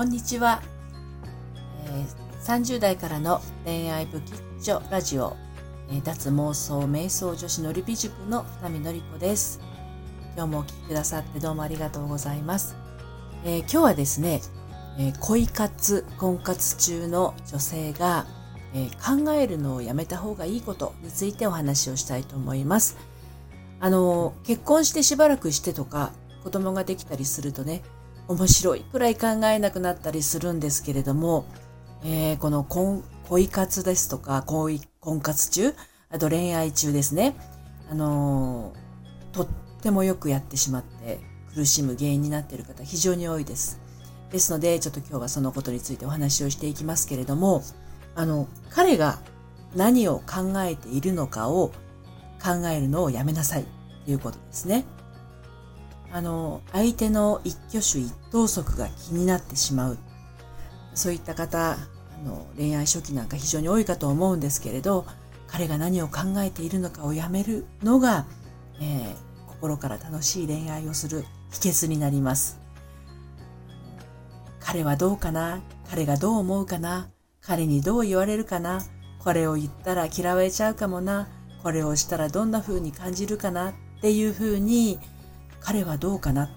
こんにちは、えー、30代からの恋愛不吉祥ラジオ、えー、脱妄想瞑想女子のりび塾の二見のりこです。今日もお聴きくださってどうもありがとうございます、えー、今日はですね、え恋活婚活中の女性が、え考えるのをやめた方がいいことについてお話をしたいと思います。あの結婚してしばらくしてとか子供ができたりするとね面白いくらい考えなくなったりするんですけれども、えー、この恋活ですとか恋婚活中あと恋愛中ですねあのー、とってもよくやってしまって苦しむ原因になっている方非常に多いですですのでちょっと今日はそのことについてお話をしていきますけれどもあの彼が何を考えているのかを考えるのをやめなさいということですね。あの、相手の一挙手一投足が気になってしまう。そういった方、あの、恋愛初期なんか非常に多いかと思うんですけれど、彼が何を考えているのかをやめるのが、えー、心から楽しい恋愛をする秘訣になります。彼はどうかな？彼がどう思うかな？彼にどう言われるかな？これを言ったら嫌われちゃうかもな？これをしたらどんな風に感じるかな？っていう風に彼はどうかな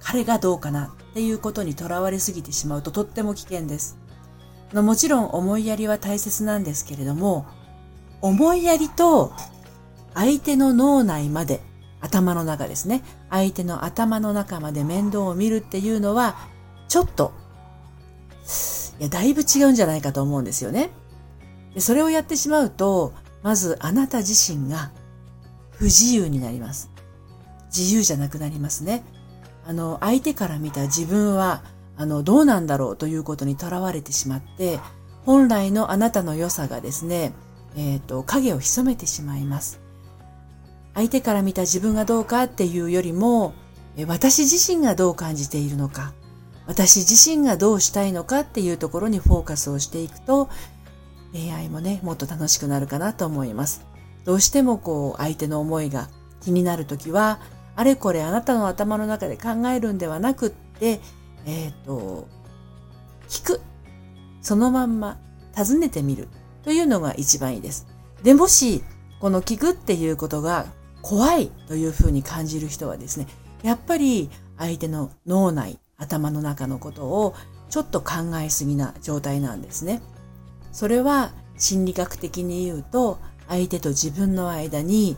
彼がどうかなっていうことにとらわれすぎてしまうととっても危険です。もちろん思いやりは大切なんですけれども、思いやりと相手の脳内まで、頭の中ですね。相手の頭の中まで面倒を見るっていうのは、ちょっと、いや、だいぶ違うんじゃないかと思うんですよね。でそれをやってしまうと、まずあなた自身が不自由になります。自由じゃなくなりますね。あの、相手から見た自分は、あの、どうなんだろうということにとらわれてしまって、本来のあなたの良さがですね、えっ、ー、と、影を潜めてしまいます。相手から見た自分がどうかっていうよりも、私自身がどう感じているのか、私自身がどうしたいのかっていうところにフォーカスをしていくと、恋愛もね、もっと楽しくなるかなと思います。どうしてもこう、相手の思いが気になるときは、あれこれあなたの頭の中で考えるんではなくって、えっ、ー、と、聞く。そのまんま尋ねてみるというのが一番いいです。で、もし、この聞くっていうことが怖いというふうに感じる人はですね、やっぱり相手の脳内、頭の中のことをちょっと考えすぎな状態なんですね。それは心理学的に言うと、相手と自分の間に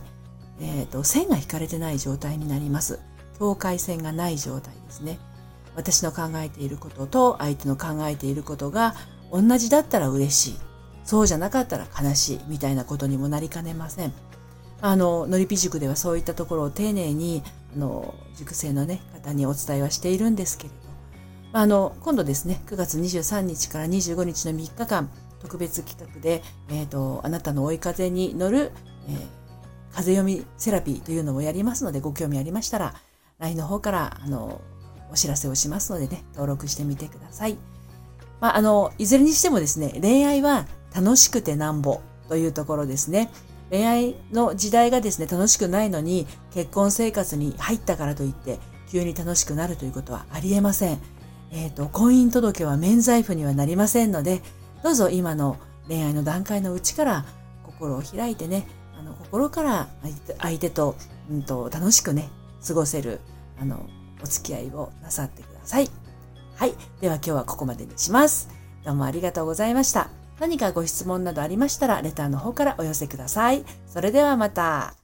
えーと、線が引かれてない状態になります。境界線がない状態ですね。私の考えていることと相手の考えていることが同じだったら嬉しい。そうじゃなかったら悲しいみたいなことにもなりかねません。あの、のりぴ塾ではそういったところを丁寧に、あの、塾生のね、方にお伝えはしているんですけれど、あの、今度ですね、9月23日から25日の3日間、特別企画で、えっ、ー、と、あなたの追い風に乗る、えー風読みセラピーというのもやりますので、ご興味ありましたら、LINE の方から、あの、お知らせをしますのでね、登録してみてください。まあ、あの、いずれにしてもですね、恋愛は楽しくてなんぼというところですね。恋愛の時代がですね、楽しくないのに、結婚生活に入ったからといって、急に楽しくなるということはありえません。えっ、ー、と、婚姻届は免罪符にはなりませんので、どうぞ今の恋愛の段階のうちから心を開いてね、あの心から相手と,、うんと、楽しくね過ごせるあのお付き合いをなさってください。はい。では今日はここまでにします。どうもありがとうございました。何かご質問などありましたら、レターの方からお寄せください。それではまた。